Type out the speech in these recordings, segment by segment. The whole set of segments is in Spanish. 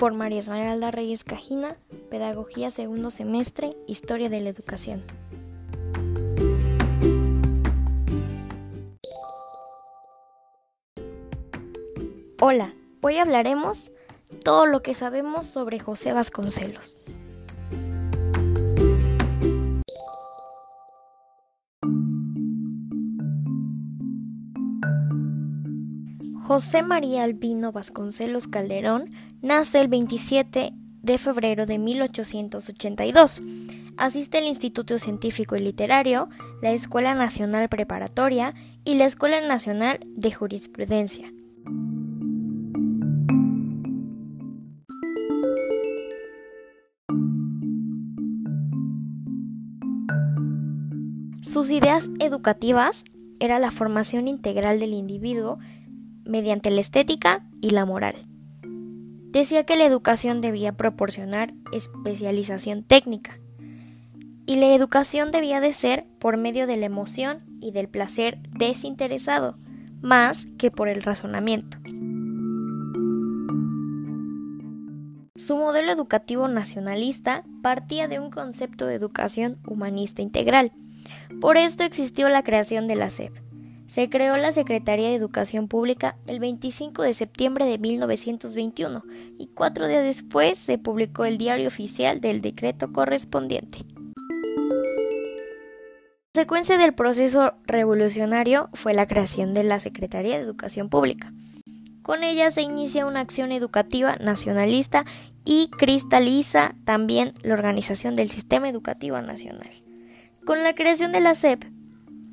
por María Esmeralda Reyes Cajina, Pedagogía segundo semestre, Historia de la Educación. Hola, hoy hablaremos todo lo que sabemos sobre José Vasconcelos. José María Albino Vasconcelos Calderón nace el 27 de febrero de 1882. Asiste al Instituto Científico y Literario, la Escuela Nacional Preparatoria y la Escuela Nacional de Jurisprudencia. Sus ideas educativas era la formación integral del individuo mediante la estética y la moral. Decía que la educación debía proporcionar especialización técnica y la educación debía de ser por medio de la emoción y del placer desinteresado, más que por el razonamiento. Su modelo educativo nacionalista partía de un concepto de educación humanista integral. Por esto existió la creación de la SEP, se creó la Secretaría de Educación Pública el 25 de septiembre de 1921 y cuatro días después se publicó el diario oficial del decreto correspondiente. La consecuencia del proceso revolucionario fue la creación de la Secretaría de Educación Pública. Con ella se inicia una acción educativa nacionalista y cristaliza también la organización del sistema educativo nacional. Con la creación de la SEP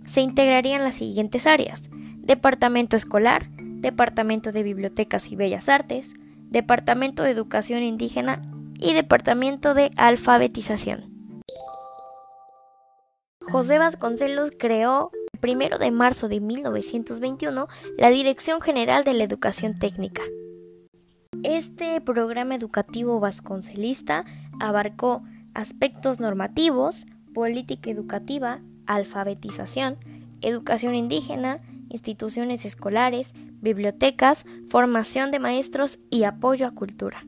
se integrarían las siguientes áreas. Departamento Escolar, Departamento de Bibliotecas y Bellas Artes, Departamento de Educación Indígena y Departamento de Alfabetización. José Vasconcelos creó el 1 de marzo de 1921 la Dirección General de la Educación Técnica. Este programa educativo vasconcelista abarcó aspectos normativos, política educativa, alfabetización, educación indígena, instituciones escolares, bibliotecas, formación de maestros y apoyo a cultura.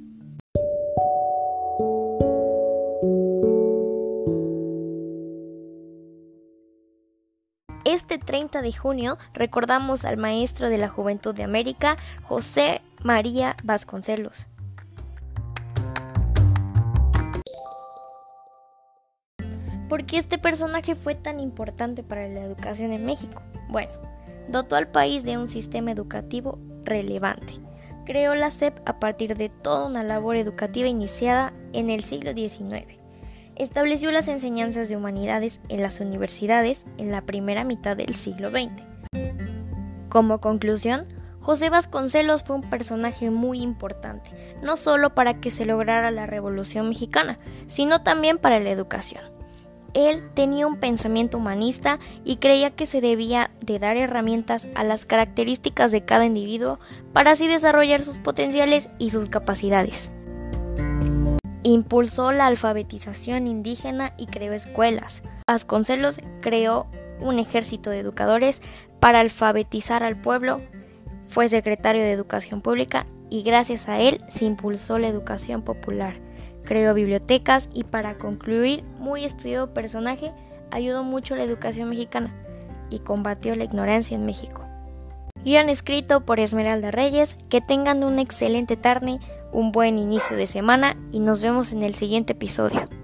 Este 30 de junio recordamos al maestro de la Juventud de América, José María Vasconcelos. ¿Por qué este personaje fue tan importante para la educación en México? Bueno, dotó al país de un sistema educativo relevante. Creó la SEP a partir de toda una labor educativa iniciada en el siglo XIX. Estableció las enseñanzas de humanidades en las universidades en la primera mitad del siglo XX. Como conclusión, José Vasconcelos fue un personaje muy importante, no solo para que se lograra la Revolución Mexicana, sino también para la educación. Él tenía un pensamiento humanista y creía que se debía de dar herramientas a las características de cada individuo para así desarrollar sus potenciales y sus capacidades. Impulsó la alfabetización indígena y creó escuelas. Vasconcelos creó un ejército de educadores para alfabetizar al pueblo, fue secretario de Educación Pública y gracias a él se impulsó la educación popular creó bibliotecas y para concluir, muy estudiado personaje, ayudó mucho a la educación mexicana y combatió la ignorancia en México. Guión escrito por Esmeralda Reyes, que tengan un excelente tarde, un buen inicio de semana y nos vemos en el siguiente episodio.